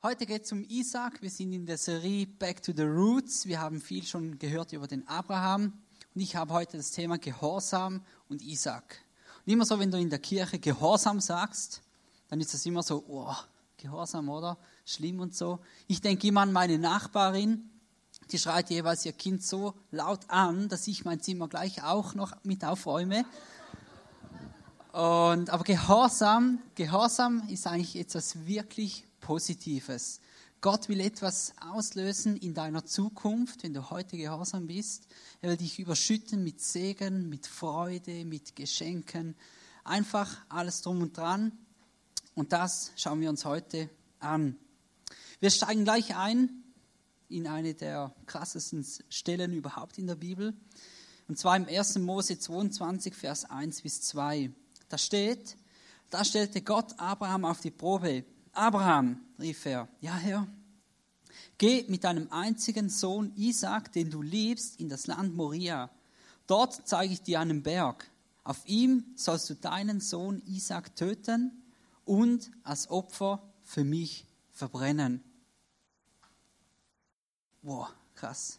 Heute geht es um Isaac. Wir sind in der Serie Back to the Roots. Wir haben viel schon gehört über den Abraham. Und ich habe heute das Thema Gehorsam und Isaac. Und immer so, wenn du in der Kirche Gehorsam sagst, dann ist das immer so, oh, Gehorsam, oder? Schlimm und so. Ich denke immer an meine Nachbarin, die schreit jeweils ihr Kind so laut an, dass ich mein Zimmer gleich auch noch mit aufräume. Und, aber Gehorsam, Gehorsam ist eigentlich etwas wirklich Positives. Gott will etwas auslösen in deiner Zukunft, wenn du heute gehorsam bist. Er will dich überschütten mit Segen, mit Freude, mit Geschenken. Einfach alles drum und dran. Und das schauen wir uns heute an. Wir steigen gleich ein in eine der krassesten Stellen überhaupt in der Bibel. Und zwar im 1. Mose 22, Vers 1 bis 2. Da steht, da stellte Gott Abraham auf die Probe. Abraham, rief er, ja Herr, geh mit deinem einzigen Sohn Isaac, den du liebst, in das Land Moria. Dort zeige ich dir einen Berg. Auf ihm sollst du deinen Sohn Isaac töten und als Opfer für mich verbrennen. Wow, krass.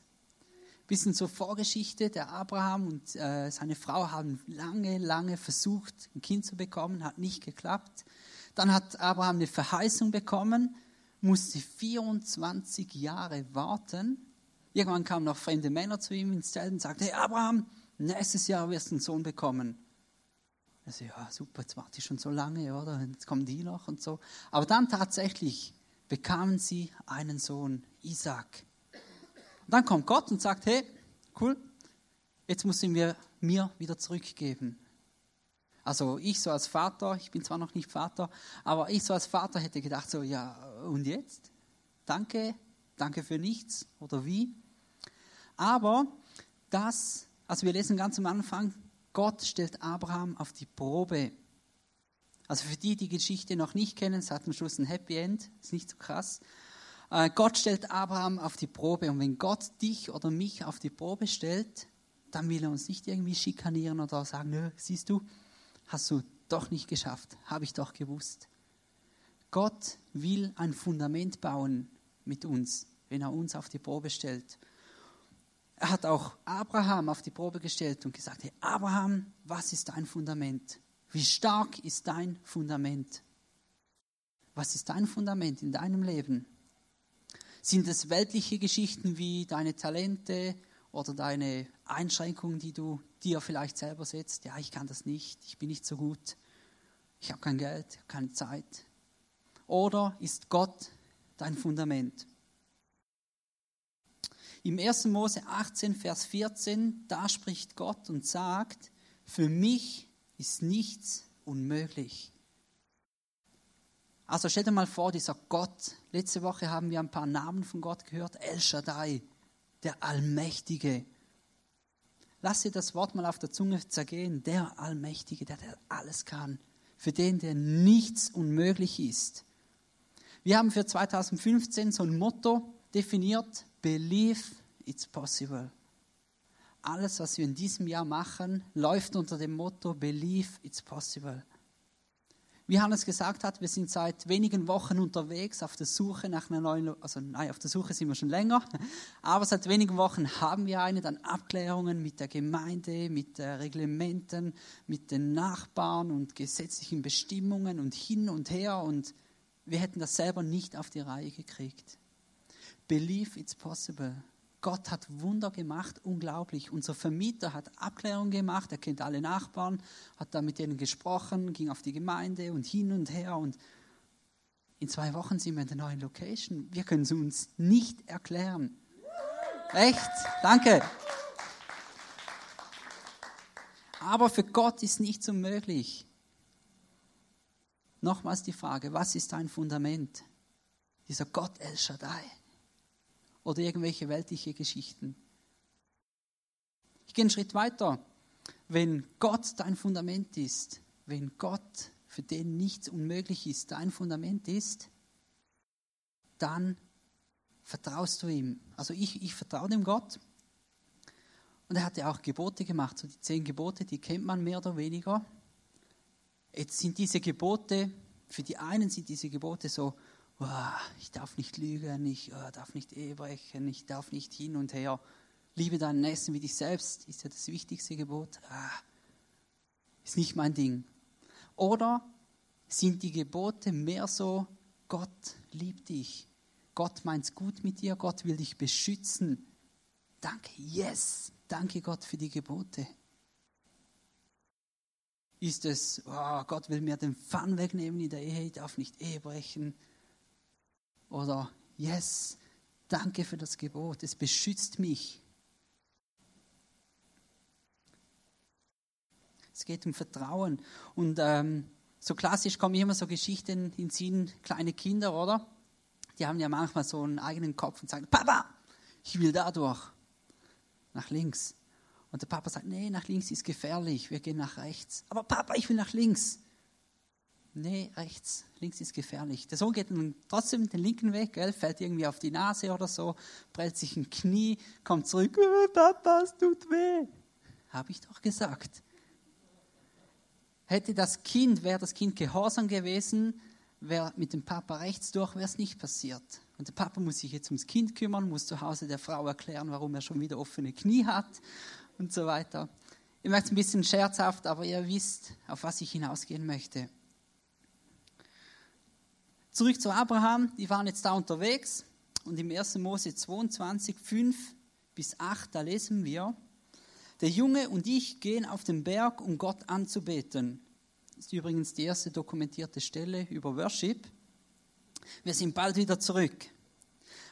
Bisschen zur Vorgeschichte. Der Abraham und äh, seine Frau haben lange, lange versucht, ein Kind zu bekommen, hat nicht geklappt. Dann hat Abraham eine Verheißung bekommen, musste 24 Jahre warten. Irgendwann kamen noch fremde Männer zu ihm ins Zelt und sagten, hey Abraham, nächstes Jahr wirst du einen Sohn bekommen. Er so, ja super, jetzt warte ich schon so lange, oder? Jetzt kommen die noch und so. Aber dann tatsächlich bekamen sie einen Sohn, Isaac. Und dann kommt Gott und sagt, hey, cool, jetzt muss ihn mir, mir wieder zurückgeben. Also ich so als Vater, ich bin zwar noch nicht Vater, aber ich so als Vater hätte gedacht, so ja, und jetzt? Danke, danke für nichts oder wie? Aber das, also wir lesen ganz am Anfang, Gott stellt Abraham auf die Probe. Also für die, die die Geschichte noch nicht kennen, es hat am Schluss ein Happy End, ist nicht so krass. Äh, Gott stellt Abraham auf die Probe und wenn Gott dich oder mich auf die Probe stellt, dann will er uns nicht irgendwie schikanieren oder sagen, nö, siehst du, hast du doch nicht geschafft, habe ich doch gewusst. Gott will ein Fundament bauen mit uns, wenn er uns auf die Probe stellt. Er hat auch Abraham auf die Probe gestellt und gesagt, hey Abraham, was ist dein Fundament? Wie stark ist dein Fundament? Was ist dein Fundament in deinem Leben? Sind es weltliche Geschichten wie deine Talente oder deine Einschränkungen, die du dir vielleicht selber setzt? Ja, ich kann das nicht, ich bin nicht so gut, ich habe kein Geld, keine Zeit. Oder ist Gott dein Fundament? Im 1. Mose 18, Vers 14, da spricht Gott und sagt, für mich ist nichts unmöglich. Also stell dir mal vor, dieser Gott, letzte Woche haben wir ein paar Namen von Gott gehört, El Shaddai, der Allmächtige. Lass dir das Wort mal auf der Zunge zergehen, der Allmächtige, der, der alles kann, für den, der nichts unmöglich ist. Wir haben für 2015 so ein Motto definiert, Believe it's possible. Alles, was wir in diesem Jahr machen, läuft unter dem Motto Believe it's possible. Wie Hannes gesagt hat, wir sind seit wenigen Wochen unterwegs auf der Suche nach einer neuen, also nein, auf der Suche sind wir schon länger, aber seit wenigen Wochen haben wir eine, dann Abklärungen mit der Gemeinde, mit den Reglementen, mit den Nachbarn und gesetzlichen Bestimmungen und hin und her und wir hätten das selber nicht auf die Reihe gekriegt. Believe it's possible. Gott hat Wunder gemacht, unglaublich. Unser Vermieter hat Abklärung gemacht, er kennt alle Nachbarn, hat da mit denen gesprochen, ging auf die Gemeinde und hin und her. Und in zwei Wochen sind wir in der neuen Location. Wir können es uns nicht erklären. Echt? Danke. Aber für Gott ist nichts unmöglich. Nochmals die Frage, was ist dein Fundament? Dieser Gott El Shaddai oder irgendwelche weltliche Geschichten. Ich gehe einen Schritt weiter. Wenn Gott dein Fundament ist, wenn Gott, für den nichts unmöglich ist, dein Fundament ist, dann vertraust du ihm. Also ich, ich vertraue dem Gott. Und er hat ja auch Gebote gemacht, so die zehn Gebote, die kennt man mehr oder weniger. Jetzt sind diese Gebote, für die einen sind diese Gebote so oh, ich darf nicht lügen, ich oh, darf nicht Ehe brechen, ich darf nicht hin und her. Liebe deinen Nächsten wie dich selbst ist ja das wichtigste Gebot. Ah, ist nicht mein Ding. Oder sind die Gebote mehr so, Gott liebt dich, Gott meint's gut mit dir, Gott will dich beschützen. Danke, yes, danke Gott für die Gebote. Ist es, oh, Gott will mir den Fun wegnehmen in der Ehe, ich darf nicht Ehe brechen. Oder, yes, danke für das Gebot, es beschützt mich. Es geht um Vertrauen. Und ähm, so klassisch kommen immer so Geschichten in Sinn, kleine Kinder, oder? Die haben ja manchmal so einen eigenen Kopf und sagen, Papa, ich will da durch. Nach links. Und der Papa sagt, nee, nach links ist gefährlich, wir gehen nach rechts. Aber Papa, ich will nach links. Nee, rechts, links ist gefährlich. Der Sohn geht nun trotzdem den linken Weg, gell, fällt irgendwie auf die Nase oder so, prellt sich ein Knie, kommt zurück, oh, Papa, es tut weh. Habe ich doch gesagt. Hätte das Kind, wäre das Kind gehorsam gewesen, wäre mit dem Papa rechts durch, wäre es nicht passiert. Und der Papa muss sich jetzt ums Kind kümmern, muss zu Hause der Frau erklären, warum er schon wieder offene Knie hat und so weiter. Ich merke es ein bisschen scherzhaft, aber ihr wisst, auf was ich hinausgehen möchte. Zurück zu Abraham, die waren jetzt da unterwegs und im 1. Mose 22, 5 bis 8, da lesen wir, der Junge und ich gehen auf den Berg, um Gott anzubeten. Das ist übrigens die erste dokumentierte Stelle über Worship. Wir sind bald wieder zurück.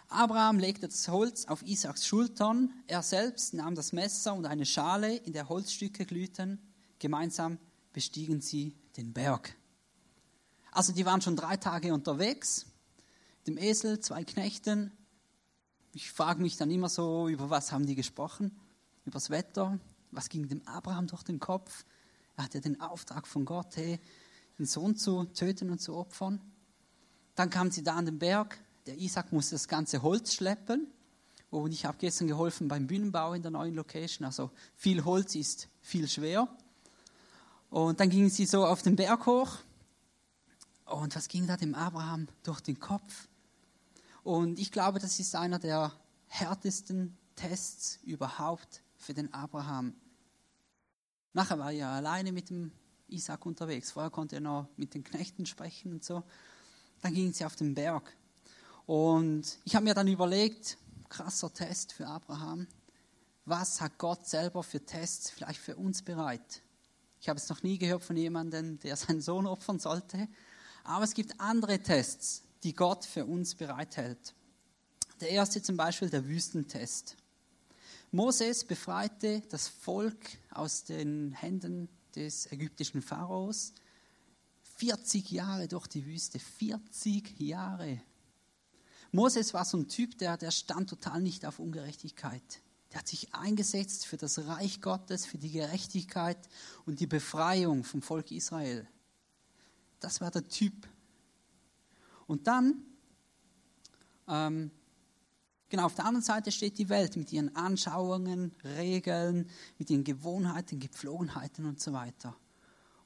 Abraham legte das Holz auf Isaaks Schultern. Er selbst nahm das Messer und eine Schale, in der Holzstücke glühten. Gemeinsam bestiegen sie den Berg. Also die waren schon drei Tage unterwegs. Dem Esel, zwei Knechten. Ich frage mich dann immer so, über was haben die gesprochen? übers Wetter. Was ging dem Abraham durch den Kopf? Er hatte den Auftrag von Gott, hey, den Sohn zu töten und zu opfern. Dann kamen sie da an den Berg. Der Isaac musste das ganze Holz schleppen. Und ich habe gestern geholfen beim Bühnenbau in der neuen Location. Also viel Holz ist viel schwer. Und dann gingen sie so auf den Berg hoch. Und was ging da dem Abraham durch den Kopf? Und ich glaube, das ist einer der härtesten Tests überhaupt für den Abraham. Nachher war er alleine mit dem Isaac unterwegs. Vorher konnte er noch mit den Knechten sprechen und so. Dann gingen sie auf den Berg. Und ich habe mir dann überlegt, krasser Test für Abraham. Was hat Gott selber für Tests vielleicht für uns bereit? Ich habe es noch nie gehört von jemandem, der seinen Sohn opfern sollte. Aber es gibt andere Tests, die Gott für uns bereithält. Der erste zum Beispiel der Wüstentest. Moses befreite das Volk aus den Händen des ägyptischen Pharaos. 40 Jahre durch die Wüste, 40 Jahre. Moses war so ein Typ, der, der stand total nicht auf Ungerechtigkeit. Der hat sich eingesetzt für das Reich Gottes, für die Gerechtigkeit und die Befreiung vom Volk Israel. Das war der Typ. Und dann ähm, Genau, auf der anderen Seite steht die Welt mit ihren Anschauungen, Regeln, mit ihren Gewohnheiten, Gepflogenheiten und so weiter.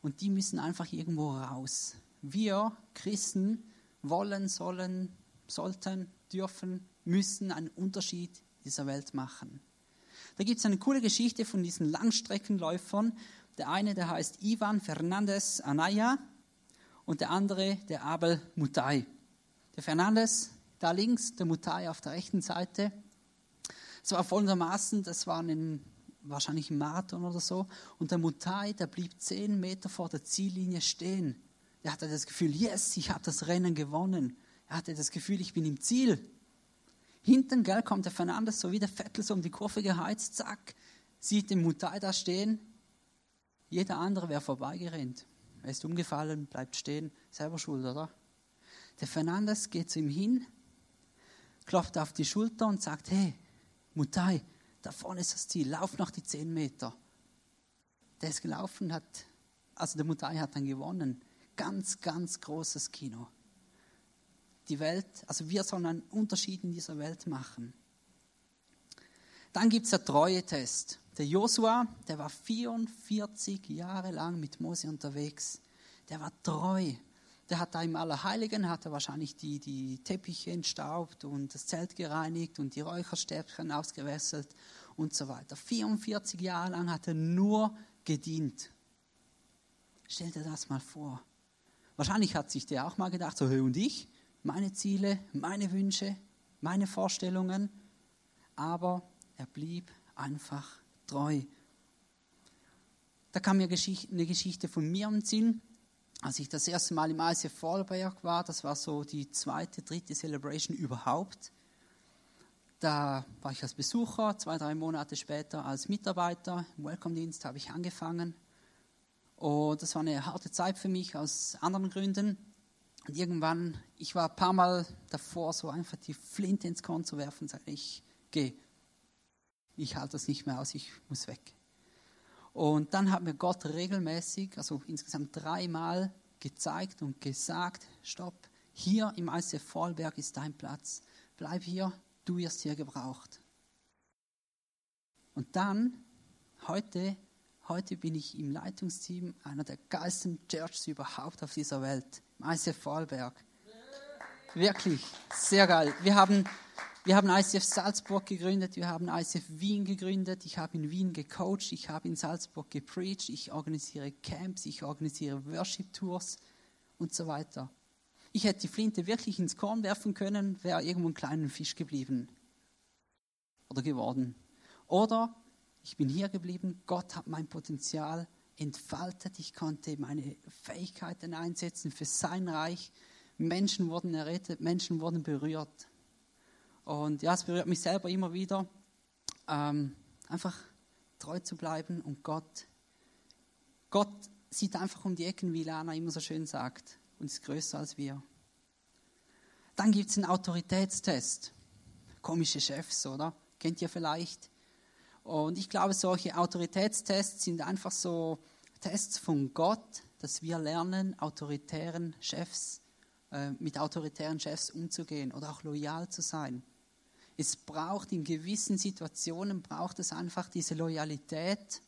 Und die müssen einfach irgendwo raus. Wir Christen wollen, sollen, sollten, dürfen, müssen einen Unterschied dieser Welt machen. Da gibt es eine coole Geschichte von diesen Langstreckenläufern. Der eine, der heißt Ivan Fernandez Anaya und der andere, der Abel Mutai. Der Fernandez, da links, der Mutai auf der rechten Seite. Es war folgendermaßen, das war ein, wahrscheinlich ein Marathon oder so, und der Mutai, der blieb zehn Meter vor der Ziellinie stehen. Er hatte das Gefühl, yes, ich habe das Rennen gewonnen. Er hatte das Gefühl, ich bin im Ziel. Hinten, gell, kommt der Fernandes so wie der Vettel so um die Kurve geheizt, zack, sieht den Mutai da stehen. Jeder andere wäre vorbeigerannt. Er ist umgefallen, bleibt stehen, selber schuld, oder? Der Fernandes geht zu ihm hin, klopft auf die Schulter und sagt, hey, Mutai, da vorne ist das Ziel, lauf noch die zehn Meter. Der ist gelaufen, hat, also der Mutai hat dann gewonnen. Ganz, ganz großes Kino. Die Welt, also wir sollen einen Unterschied in dieser Welt machen. Dann gibt es der Treue-Test. Der Josua, der war 44 Jahre lang mit Mose unterwegs. Der war treu. der hat da im Allerheiligen, hat er wahrscheinlich die, die Teppiche entstaubt und das Zelt gereinigt und die Räucherstäbchen ausgewässert und so weiter. 44 Jahre lang hat er nur gedient. Stell dir das mal vor. Wahrscheinlich hat sich der auch mal gedacht, so, hey, und ich, meine Ziele, meine Wünsche, meine Vorstellungen, aber er blieb einfach treu. Da kam mir eine Geschichte von mir im Sinn, als ich das erste Mal im ICF Vorarlberg war, das war so die zweite, dritte Celebration überhaupt. Da war ich als Besucher, zwei, drei Monate später als Mitarbeiter im Welcome-Dienst habe ich angefangen. Und das war eine harte Zeit für mich aus anderen Gründen. Und irgendwann, ich war ein paar Mal davor, so einfach die Flinte ins Korn zu werfen sage, ich gehe. Ich halte das nicht mehr aus, ich muss weg. Und dann hat mir Gott regelmäßig, also insgesamt dreimal gezeigt und gesagt, stopp, hier im ICF Vollberg ist dein Platz. Bleib hier, du wirst hier gebraucht. Und dann, heute, heute bin ich im Leitungsteam einer der geilsten Churches überhaupt auf dieser Welt, im ICF Vollberg. Wirklich, sehr geil. Wir haben wir haben ICF Salzburg gegründet, wir haben ICF Wien gegründet, ich habe in Wien gecoacht, ich habe in Salzburg gepreacht, ich organisiere Camps, ich organisiere Worship Tours und so weiter. Ich hätte die Flinte wirklich ins Korn werfen können, wäre irgendwo ein kleiner Fisch geblieben oder geworden. Oder ich bin hier geblieben, Gott hat mein Potenzial entfaltet, ich konnte meine Fähigkeiten einsetzen für sein Reich. Menschen wurden errettet, Menschen wurden berührt. Und ja, es berührt mich selber immer wieder, ähm, einfach treu zu bleiben und Gott, Gott sieht einfach um die Ecken, wie Lana immer so schön sagt, und ist größer als wir. Dann gibt es einen Autoritätstest. Komische Chefs, oder? Kennt ihr vielleicht? Und ich glaube, solche Autoritätstests sind einfach so Tests von Gott, dass wir lernen, autoritären Chefs, äh, mit autoritären Chefs umzugehen oder auch loyal zu sein. Es braucht in gewissen Situationen, braucht es einfach diese Loyalität.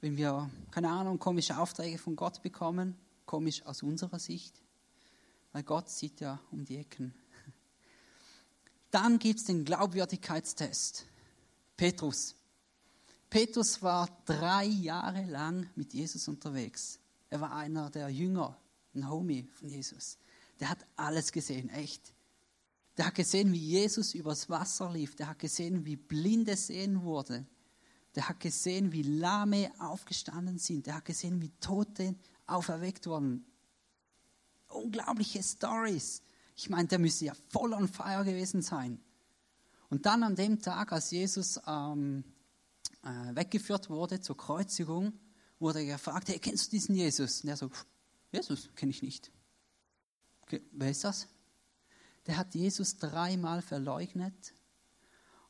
Wenn wir, keine Ahnung, komische Aufträge von Gott bekommen, komisch aus unserer Sicht, weil Gott sieht ja um die Ecken. Dann gibt es den Glaubwürdigkeitstest. Petrus. Petrus war drei Jahre lang mit Jesus unterwegs. Er war einer der Jünger, ein Homie von Jesus. Der hat alles gesehen, echt. Der hat gesehen, wie Jesus übers Wasser lief. Der hat gesehen, wie Blinde sehen wurde. Der hat gesehen, wie Lahme aufgestanden sind. Der hat gesehen, wie Tote auferweckt wurden. Unglaubliche Stories. Ich meine, der müsste ja voll on fire gewesen sein. Und dann an dem Tag, als Jesus ähm, äh, weggeführt wurde zur Kreuzigung, wurde er gefragt, hey, kennst du diesen Jesus? Und er so, Jesus kenne ich nicht. Okay, wer ist das? Der hat Jesus dreimal verleugnet.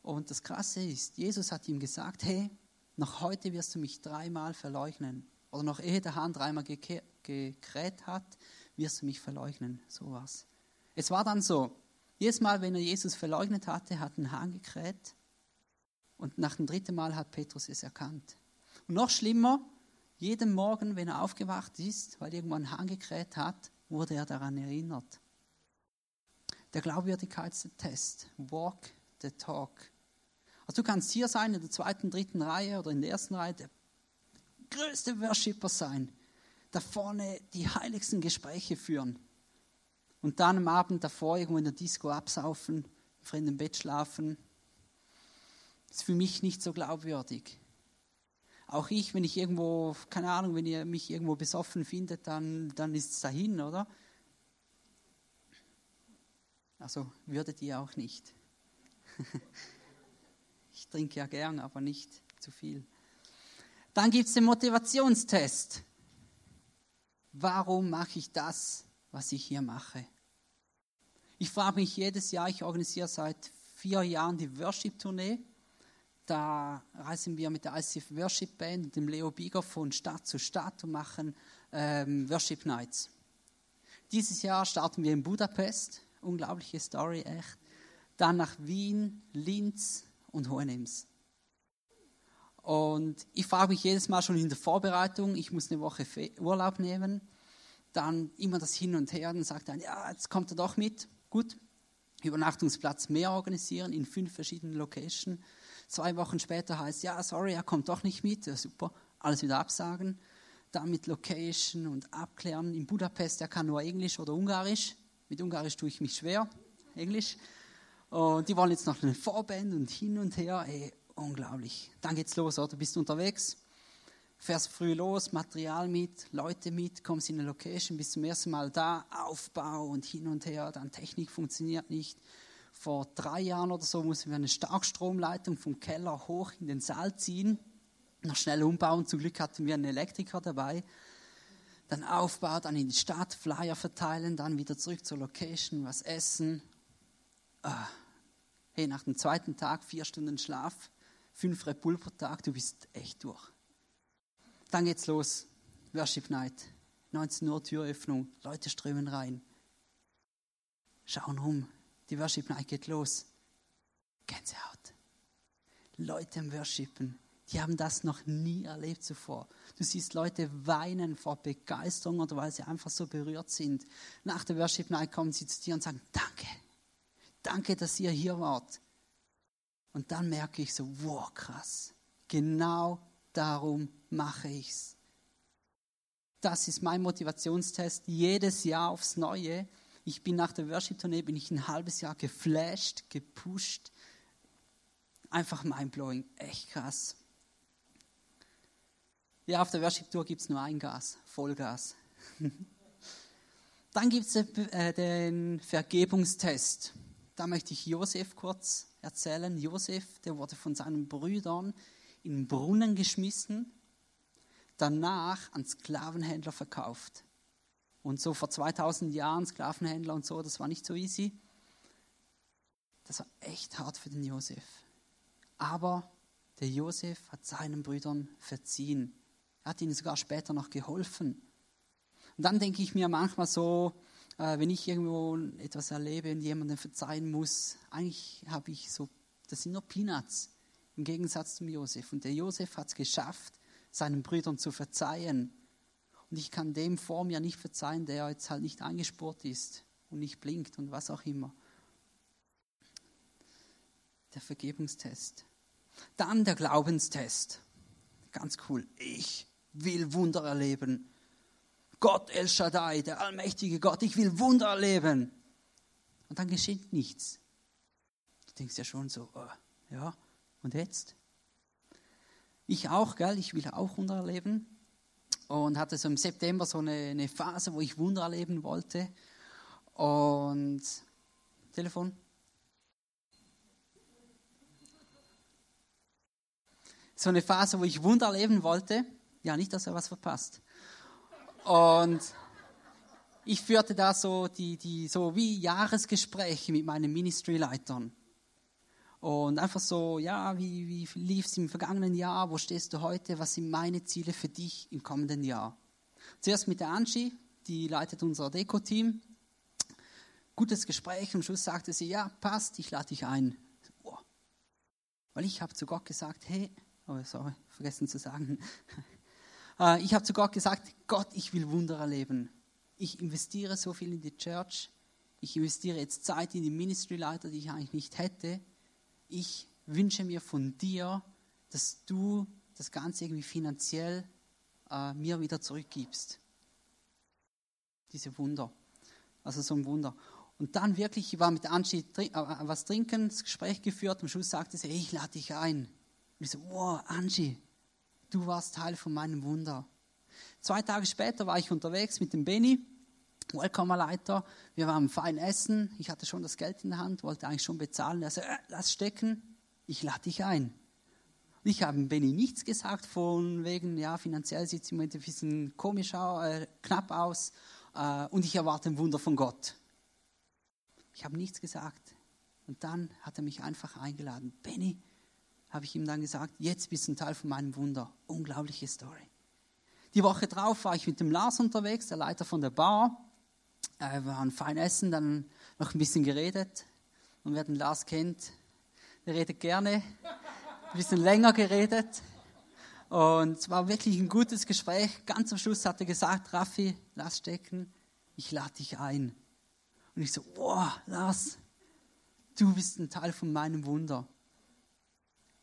Und das Krasse ist, Jesus hat ihm gesagt, hey, noch heute wirst du mich dreimal verleugnen. Oder noch ehe der Hahn dreimal gekräht hat, wirst du mich verleugnen. So was. Es war dann so, jedes Mal, wenn er Jesus verleugnet hatte, hat ein Hahn gekräht. Und nach dem dritten Mal hat Petrus es erkannt. Und noch schlimmer, jeden Morgen, wenn er aufgewacht ist, weil irgendwann ein Hahn gekräht hat, wurde er daran erinnert der Glaubwürdigkeitstest. Walk the talk. Also du kannst hier sein, in der zweiten, dritten Reihe oder in der ersten Reihe, der größte Worshipper sein. Da vorne die heiligsten Gespräche führen. Und dann am Abend davor irgendwo in der Disco absaufen, im fremden Bett schlafen. Das ist für mich nicht so glaubwürdig. Auch ich, wenn ich irgendwo, keine Ahnung, wenn ihr mich irgendwo besoffen findet, dann, dann ist es dahin, oder? Also würdet ihr auch nicht. ich trinke ja gern, aber nicht zu viel. Dann gibt es den Motivationstest. Warum mache ich das, was ich hier mache? Ich frage mich jedes Jahr, ich organisiere seit vier Jahren die Worship-Tournee. Da reisen wir mit der ICF Worship Band und dem Leo Bieger von Stadt zu Stadt und machen ähm, Worship Nights. Dieses Jahr starten wir in Budapest Unglaubliche Story, echt. Dann nach Wien, Linz und Hohenems. Und ich frage mich jedes Mal schon in der Vorbereitung, ich muss eine Woche Urlaub nehmen. Dann immer das Hin und Her. Dann sagt er, ja, jetzt kommt er doch mit. Gut, Übernachtungsplatz mehr organisieren in fünf verschiedenen Locations. Zwei Wochen später heißt, ja, sorry, er kommt doch nicht mit. Ja, super, alles wieder absagen. Dann mit Location und abklären. In Budapest, er kann nur Englisch oder Ungarisch. Mit Ungarisch tue ich mich schwer. Englisch. Und die wollen jetzt noch eine Vorband und hin und her. Ey, unglaublich. Dann geht's los, oder? Du bist unterwegs, fährst früh los, Material mit, Leute mit, kommst in eine Location, bist zum ersten Mal da, Aufbau und hin und her, dann Technik funktioniert nicht. Vor drei Jahren oder so mussten wir eine Starkstromleitung vom Keller hoch in den Saal ziehen, noch schnell umbauen. Zum Glück hatten wir einen Elektriker dabei. Dann Aufbau, dann in die Stadt, Flyer verteilen, dann wieder zurück zur Location, was essen. Ah. Hey, nach dem zweiten Tag vier Stunden Schlaf, fünf Red pro Tag, du bist echt durch. Dann geht's los. Worship Night. 19 Uhr Türöffnung. Leute strömen rein. Schauen rum. Die Worship Night geht los. Gänsehaut. Leute im Worshipen. Die haben das noch nie erlebt zuvor. Du siehst Leute weinen vor Begeisterung oder weil sie einfach so berührt sind. Nach der Worship Night kommen sie zu dir und sagen, danke. Danke, dass ihr hier wart. Und dann merke ich so, wow, krass. Genau darum mache ich's. Das ist mein Motivationstest jedes Jahr aufs Neue. Ich bin nach der Worship-Tournee bin ich ein halbes Jahr geflasht, gepusht. Einfach mindblowing, echt krass. Ja, auf der Worship-Tour gibt es nur ein Gas, Vollgas. Dann gibt es äh, den Vergebungstest. Da möchte ich Josef kurz erzählen. Josef, der wurde von seinen Brüdern in den Brunnen geschmissen, danach an Sklavenhändler verkauft. Und so vor 2000 Jahren Sklavenhändler und so, das war nicht so easy. Das war echt hart für den Josef. Aber der Josef hat seinen Brüdern verziehen. Hat ihnen sogar später noch geholfen. Und dann denke ich mir manchmal so, äh, wenn ich irgendwo etwas erlebe und jemandem verzeihen muss, eigentlich habe ich so, das sind nur Peanuts im Gegensatz zum Josef. Und der Josef hat es geschafft, seinen Brüdern zu verzeihen. Und ich kann dem vor mir nicht verzeihen, der jetzt halt nicht angespurt ist und nicht blinkt und was auch immer. Der Vergebungstest. Dann der Glaubenstest. Ganz cool. Ich will Wunder erleben. Gott El Shaddai, der allmächtige Gott, ich will Wunder erleben. Und dann geschieht nichts. Du denkst ja schon so, oh, ja, und jetzt? Ich auch, gell? Ich will auch Wunder erleben. Und hatte so im September so eine, eine Phase, wo ich Wunder erleben wollte. Und Telefon? So eine Phase, wo ich Wunder erleben wollte. Ja, nicht, dass er was verpasst. Und ich führte da so die, die so wie Jahresgespräche mit meinen Ministry-Leitern. Und einfach so, ja, wie, wie lief es im vergangenen Jahr? Wo stehst du heute? Was sind meine Ziele für dich im kommenden Jahr? Zuerst mit der Angie, die leitet unser Deko-Team. Gutes Gespräch. Am Schluss sagte sie, ja, passt, ich lade dich ein. Weil ich habe zu Gott gesagt, hey, oh, sorry, vergessen zu sagen. Äh, ich habe zu Gott gesagt, Gott, ich will Wunder erleben. Ich investiere so viel in die Church. Ich investiere jetzt Zeit in die Ministry-Leiter, die ich eigentlich nicht hätte ich wünsche mir von dir, dass du das Ganze irgendwie finanziell äh, mir wieder zurückgibst. Diese Wunder. Also so ein Wunder. Und dann wirklich, ich war mit Angie äh, was trinken, das Gespräch geführt, am Schluss sagte sie, ich lade dich ein. Und ich so, wow, Angie, du warst Teil von meinem Wunder. Zwei Tage später war ich unterwegs mit dem Benny, Welcomer-Leiter. Wir waren fein essen. Ich hatte schon das Geld in der Hand, wollte eigentlich schon bezahlen. Er sagte, äh, lass stecken, ich lade dich ein. Und ich habe Benny nichts gesagt von wegen, ja, finanziell sieht es im Moment ein bisschen komisch aus, äh, knapp aus äh, und ich erwarte ein Wunder von Gott. Ich habe nichts gesagt. Und dann hat er mich einfach eingeladen. Benny, habe ich ihm dann gesagt, jetzt bist du ein Teil von meinem Wunder. Unglaubliche Story. Die Woche drauf war ich mit dem Lars unterwegs, der Leiter von der Bar. Äh, wir waren fein essen, dann noch ein bisschen geredet. Und wer den Lars kennt, der redet gerne. Ein bisschen länger geredet. Und es war wirklich ein gutes Gespräch. Ganz am Schluss hat er gesagt, Raffi, lass stecken, ich lade dich ein. Und ich so, wow, Lars, du bist ein Teil von meinem Wunder.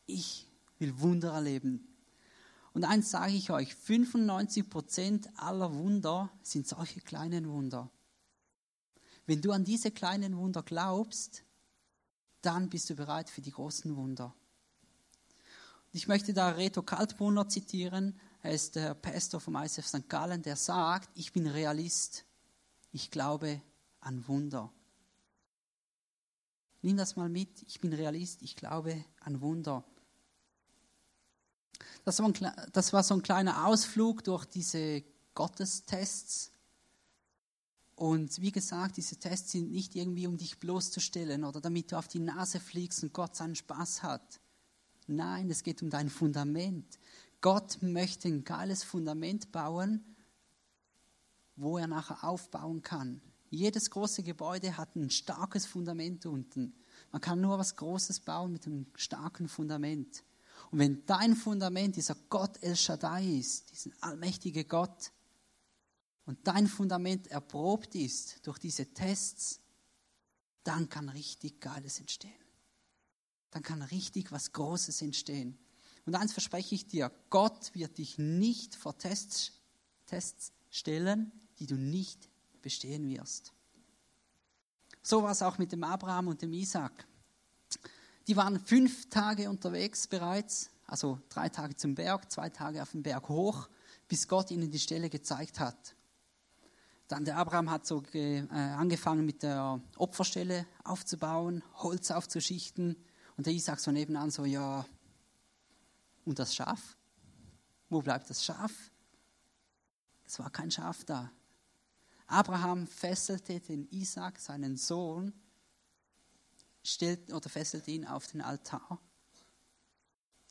Ich will Wunder erleben. Und eins sage ich euch, 95% aller Wunder sind solche kleinen Wunder. Wenn du an diese kleinen Wunder glaubst, dann bist du bereit für die großen Wunder. Ich möchte da Reto Kaltbrunner zitieren. Er ist der Pastor vom ISF St. Gallen, der sagt, ich bin Realist. Ich glaube an Wunder. Nimm das mal mit. Ich bin Realist. Ich glaube an Wunder. Das war, ein, das war so ein kleiner Ausflug durch diese Gottestests. Und wie gesagt, diese Tests sind nicht irgendwie, um dich bloßzustellen oder damit du auf die Nase fliegst und Gott seinen Spaß hat. Nein, es geht um dein Fundament. Gott möchte ein geiles Fundament bauen, wo er nachher aufbauen kann. Jedes große Gebäude hat ein starkes Fundament unten. Man kann nur was Großes bauen mit einem starken Fundament. Und wenn dein Fundament dieser Gott El Shaddai ist, diesen allmächtige Gott, und dein Fundament erprobt ist durch diese Tests, dann kann richtig Geiles entstehen dann kann richtig was Großes entstehen. Und eins verspreche ich dir, Gott wird dich nicht vor Tests, Tests stellen, die du nicht bestehen wirst. So war es auch mit dem Abraham und dem Isaac. Die waren fünf Tage unterwegs bereits, also drei Tage zum Berg, zwei Tage auf dem Berg hoch, bis Gott ihnen die Stelle gezeigt hat. Dann der Abraham hat so äh, angefangen mit der Opferstelle aufzubauen, Holz aufzuschichten, und der Isaac so nebenan so, ja, und das Schaf? Wo bleibt das Schaf? Es war kein Schaf da. Abraham fesselte den Isaac, seinen Sohn, stellt, oder fesselte ihn auf den Altar,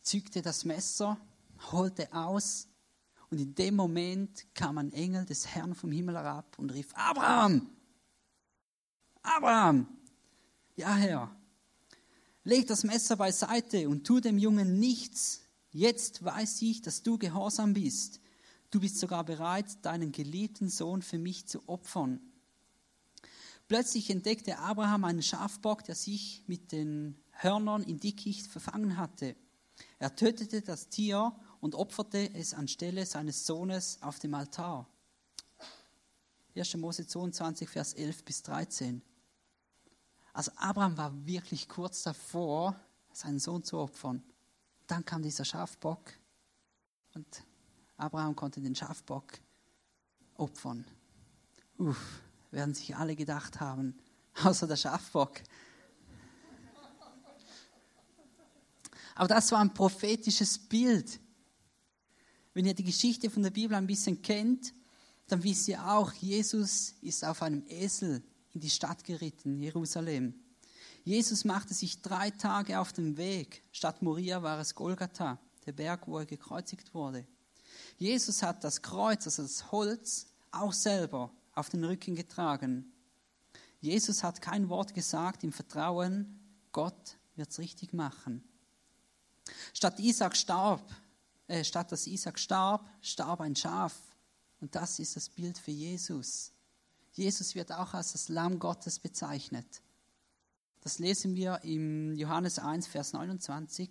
zückte das Messer, holte aus und in dem Moment kam ein Engel des Herrn vom Himmel herab und rief, Abraham, Abraham, ja Herr, leg das Messer beiseite und tu dem Jungen nichts. Jetzt weiß ich, dass du gehorsam bist. Du bist sogar bereit, deinen geliebten Sohn für mich zu opfern. Plötzlich entdeckte Abraham einen Schafbock, der sich mit den Hörnern in Dickicht verfangen hatte. Er tötete das Tier und opferte es anstelle seines Sohnes auf dem Altar. 1. Mose 22, Vers 11 bis 13. Also Abraham war wirklich kurz davor, seinen Sohn zu opfern. Dann kam dieser Schafbock und Abraham konnte den Schafbock opfern. Uff, werden sich alle gedacht haben, außer der Schafbock. Aber das war ein prophetisches Bild. Wenn ihr die Geschichte von der Bibel ein bisschen kennt, dann wisst ihr auch, Jesus ist auf einem Esel in die Stadt geritten, Jerusalem. Jesus machte sich drei Tage auf den Weg. Statt Moria war es Golgatha, der Berg, wo er gekreuzigt wurde. Jesus hat das Kreuz, also das Holz, auch selber auf den Rücken getragen. Jesus hat kein Wort gesagt im Vertrauen, Gott wird es richtig machen. Statt Isaac starb, äh, statt dass Isaac starb, starb ein Schaf. Und das ist das Bild für Jesus. Jesus wird auch als das Lamm Gottes bezeichnet. Das lesen wir im Johannes 1, Vers 29.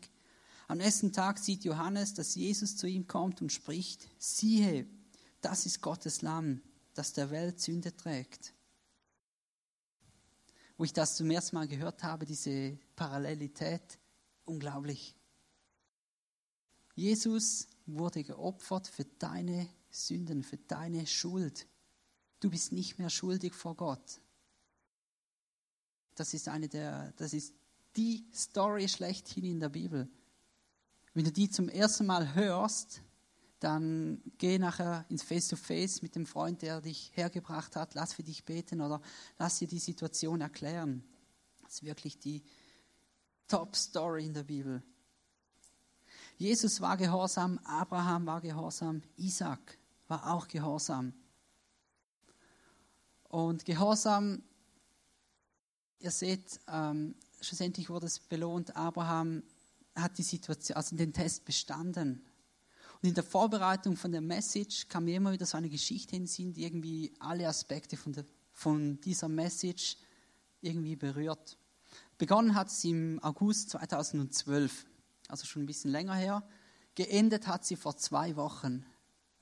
Am nächsten Tag sieht Johannes, dass Jesus zu ihm kommt und spricht, siehe, das ist Gottes Lamm, das der Welt Sünde trägt. Wo ich das zum ersten Mal gehört habe, diese Parallelität, unglaublich. Jesus wurde geopfert für deine Sünden, für deine Schuld. Du bist nicht mehr schuldig vor Gott. Das ist eine der, das ist die Story schlechthin in der Bibel. Wenn du die zum ersten Mal hörst, dann geh nachher ins Face-to-Face -face mit dem Freund, der dich hergebracht hat, lass für dich beten oder lass dir die Situation erklären. Das ist wirklich die Top-Story in der Bibel. Jesus war gehorsam, Abraham war gehorsam, Isaac war auch gehorsam. Und Gehorsam, ihr seht, ähm, schlussendlich wurde es belohnt. Abraham hat die Situation, also den Test bestanden. Und in der Vorbereitung von der Message kam mir immer wieder so eine Geschichte in den Sinn, die irgendwie alle Aspekte von, der, von dieser Message irgendwie berührt. Begonnen hat sie im August 2012, also schon ein bisschen länger her. Geendet hat sie vor zwei Wochen.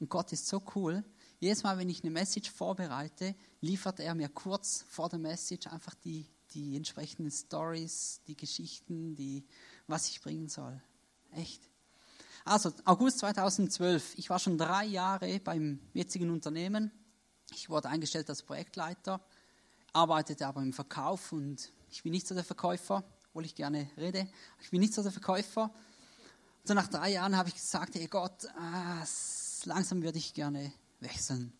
Und Gott ist so cool. Jedes Mal, wenn ich eine Message vorbereite, liefert er mir kurz vor der Message einfach die, die entsprechenden Stories, die Geschichten, die, was ich bringen soll. Echt. Also, August 2012. Ich war schon drei Jahre beim jetzigen Unternehmen. Ich wurde eingestellt als Projektleiter, arbeitete aber im Verkauf und ich bin nicht so der Verkäufer, obwohl ich gerne rede. Ich bin nicht so der Verkäufer. So nach drei Jahren habe ich gesagt, hey Gott, ah, langsam würde ich gerne wechseln.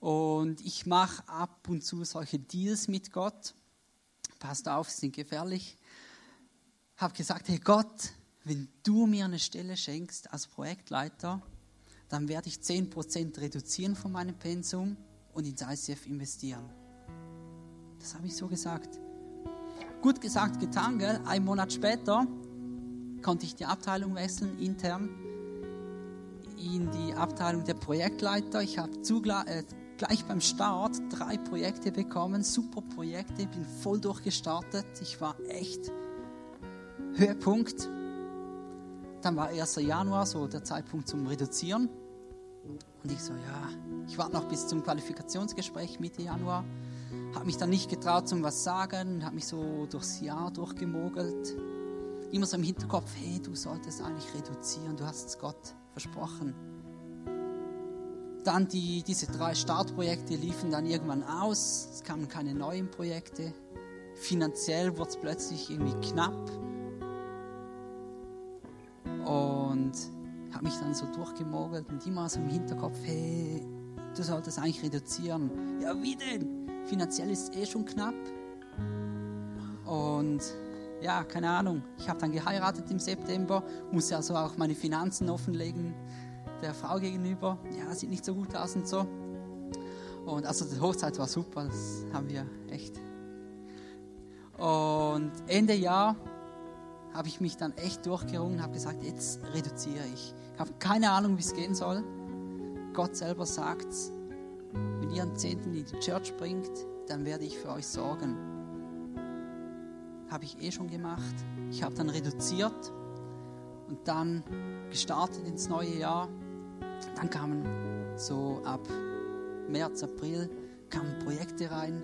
Und ich mache ab und zu solche Deals mit Gott. Passt auf, sie sind gefährlich. Habe gesagt, hey Gott, wenn du mir eine Stelle schenkst als Projektleiter, dann werde ich 10% reduzieren von meinem Pensum und ins ICF investieren. Das habe ich so gesagt. Gut gesagt, getan, gell? Ein Monat später konnte ich die Abteilung wechseln, intern, in die Abteilung der Projektleiter. Ich habe äh, gleich beim Start drei Projekte bekommen, super Projekte, bin voll durchgestartet. Ich war echt Höhepunkt. Dann war 1. Januar so der Zeitpunkt zum Reduzieren. Und ich so, ja, ich warte noch bis zum Qualifikationsgespräch Mitte Januar. Habe mich dann nicht getraut zum was sagen, habe mich so durchs Jahr durchgemogelt. Immer so im Hinterkopf, hey, du solltest eigentlich reduzieren, du hast es Gott versprochen. Dann die, diese drei Startprojekte liefen dann irgendwann aus, es kamen keine neuen Projekte. Finanziell wurde es plötzlich irgendwie knapp. Und habe mich dann so durchgemogelt und immer so im Hinterkopf, hey, du solltest eigentlich reduzieren. Ja, wie denn? Finanziell ist es eh schon knapp. Und ja, keine Ahnung. Ich habe dann geheiratet im September, musste also auch meine Finanzen offenlegen der Frau gegenüber. Ja, sieht nicht so gut aus und so. Und also die Hochzeit war super, das haben wir echt. Und Ende Jahr habe ich mich dann echt durchgerungen, habe gesagt, jetzt reduziere ich. Ich habe keine Ahnung, wie es gehen soll. Gott selber sagt, wenn ihr einen Zehnten in die Church bringt, dann werde ich für euch sorgen. Habe ich eh schon gemacht. Ich habe dann reduziert und dann gestartet ins neue Jahr. Dann kamen so ab März, April kamen Projekte rein.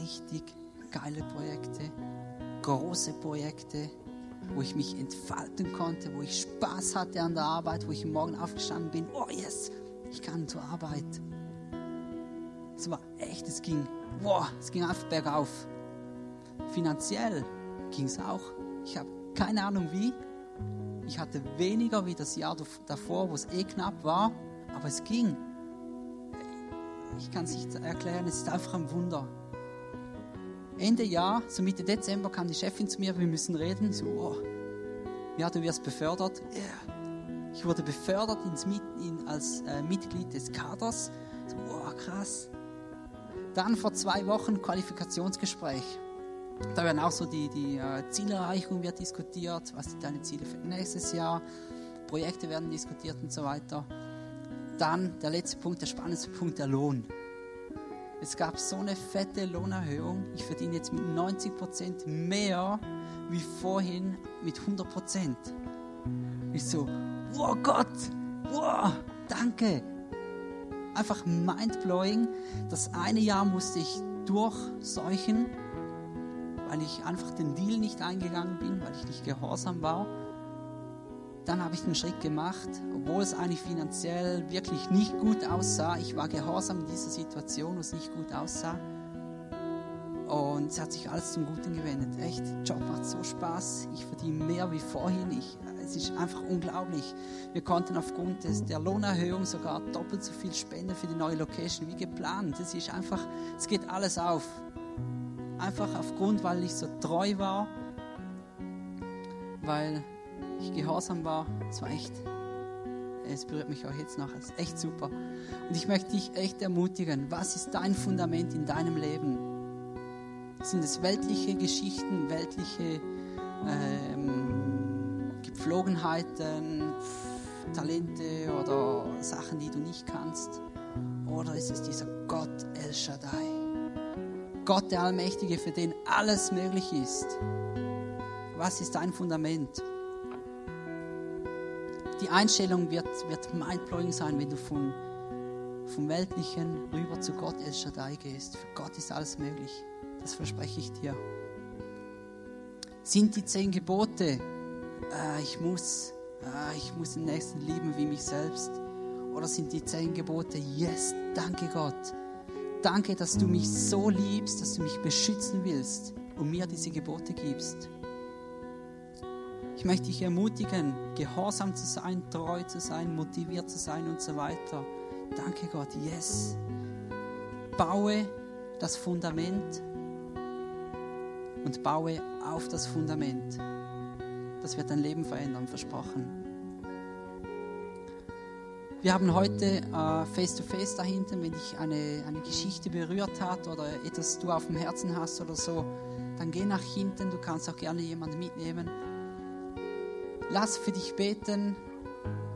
Richtig geile Projekte, große Projekte, wo ich mich entfalten konnte, wo ich Spaß hatte an der Arbeit, wo ich morgen aufgestanden bin. Oh yes, ich kann zur Arbeit. Es war echt, es ging, boah, es ging einfach bergauf. Finanziell ging es auch. Ich habe keine Ahnung wie. Ich hatte weniger wie das Jahr davor, wo es eh knapp war, aber es ging. Ich kann es nicht erklären, es ist einfach ein Wunder. Ende Jahr, so Mitte Dezember, kam die Chefin zu mir, wir müssen reden. So, oh, ja, du wirst befördert. Yeah. Ich wurde befördert ins, in, als äh, Mitglied des Kaders. So, oh, krass. Dann vor zwei Wochen Qualifikationsgespräch. Da werden auch so die, die äh, Zielerreichung wird diskutiert, was sind deine Ziele für nächstes Jahr, Projekte werden diskutiert und so weiter. Dann der letzte Punkt, der spannendste Punkt, der Lohn. Es gab so eine fette Lohnerhöhung. Ich verdiene jetzt mit 90% mehr wie vorhin mit 100%. Ich so, wow Gott, wow, danke. Einfach mindblowing. Das eine Jahr musste ich durchseuchen, weil ich einfach den Deal nicht eingegangen bin, weil ich nicht gehorsam war. Dann habe ich den Schritt gemacht, obwohl es eigentlich finanziell wirklich nicht gut aussah. Ich war gehorsam in dieser Situation, wo es nicht gut aussah. Und es hat sich alles zum Guten gewendet. Echt, Job macht so Spaß. Ich verdiene mehr wie vorhin. Ich, es ist einfach unglaublich. Wir konnten aufgrund des, der Lohnerhöhung sogar doppelt so viel spenden für die neue Location wie geplant. Es ist einfach, es geht alles auf. Einfach aufgrund, weil ich so treu war, weil ich gehorsam war. Es war echt, es berührt mich auch jetzt noch. Es ist echt super. Und ich möchte dich echt ermutigen. Was ist dein Fundament in deinem Leben? Sind es weltliche Geschichten, weltliche ähm, Gepflogenheiten, Talente oder Sachen, die du nicht kannst? Oder ist es dieser Gott El Shaddai? Gott der Allmächtige, für den alles möglich ist. Was ist dein Fundament? Die Einstellung wird, wird mindblowing sein, wenn du von, vom Weltlichen rüber zu Gott El Shaddai gehst. Für Gott ist alles möglich. Das verspreche ich dir. Sind die zehn Gebote, äh, ich, muss, äh, ich muss den Nächsten lieben wie mich selbst? Oder sind die zehn Gebote, yes, danke Gott. Danke, dass du mich so liebst, dass du mich beschützen willst und mir diese Gebote gibst. Ich möchte dich ermutigen, gehorsam zu sein, treu zu sein, motiviert zu sein und so weiter. Danke Gott, yes. Baue das Fundament und baue auf das Fundament. Das wird dein Leben verändern, versprochen. Wir haben heute Face-to-Face -face dahinter, wenn dich eine, eine Geschichte berührt hat oder etwas du auf dem Herzen hast oder so, dann geh nach hinten, du kannst auch gerne jemanden mitnehmen lass für dich beten.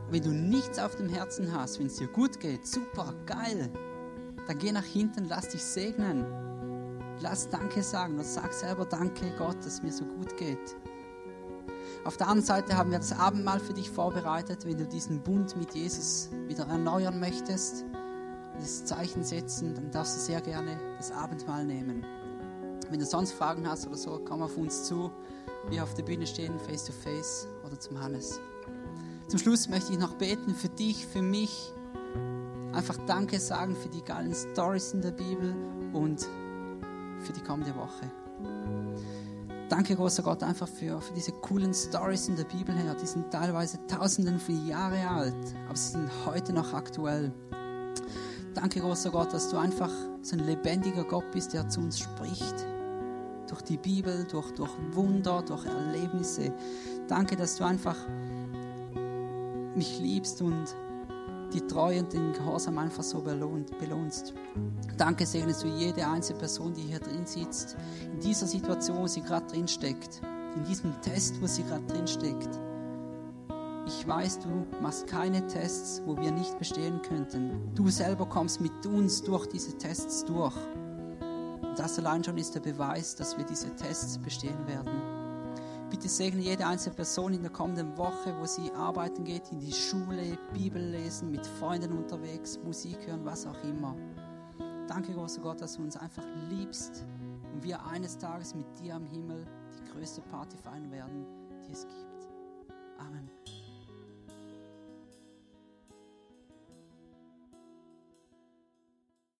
Wenn du nichts auf dem Herzen hast, wenn es dir gut geht, super, geil, dann geh nach hinten, lass dich segnen. Lass Danke sagen und sag selber Danke Gott, dass es mir so gut geht. Auf der anderen Seite haben wir das Abendmahl für dich vorbereitet, wenn du diesen Bund mit Jesus wieder erneuern möchtest, das Zeichen setzen, dann darfst du sehr gerne das Abendmahl nehmen. Wenn du sonst Fragen hast oder so, komm auf uns zu. Wir auf der Bühne stehen, face to face oder zum Hannes. Zum Schluss möchte ich noch beten für dich, für mich. Einfach Danke sagen für die geilen Stories in der Bibel und für die kommende Woche. Danke, großer Gott, einfach für, für diese coolen Stories in der Bibel her. Die sind teilweise tausenden von Jahren alt, aber sie sind heute noch aktuell. Danke, großer Gott, dass du einfach so ein lebendiger Gott bist, der zu uns spricht durch die Bibel, durch, durch Wunder, durch Erlebnisse. Danke, dass du einfach mich liebst und die Treue und den Gehorsam einfach so belohnst. Danke segnest du jede einzelne Person, die hier drin sitzt, in dieser Situation, wo sie gerade drin steckt, in diesem Test, wo sie gerade drin steckt. Ich weiß, du machst keine Tests, wo wir nicht bestehen könnten. Du selber kommst mit uns durch diese Tests durch das allein schon ist der Beweis, dass wir diese Tests bestehen werden. Bitte segne jede einzelne Person in der kommenden Woche, wo sie arbeiten geht, in die Schule, Bibel lesen, mit Freunden unterwegs, Musik hören, was auch immer. Danke, großer Gott, dass du uns einfach liebst und wir eines Tages mit dir am Himmel die größte Party feiern werden, die es gibt. Amen.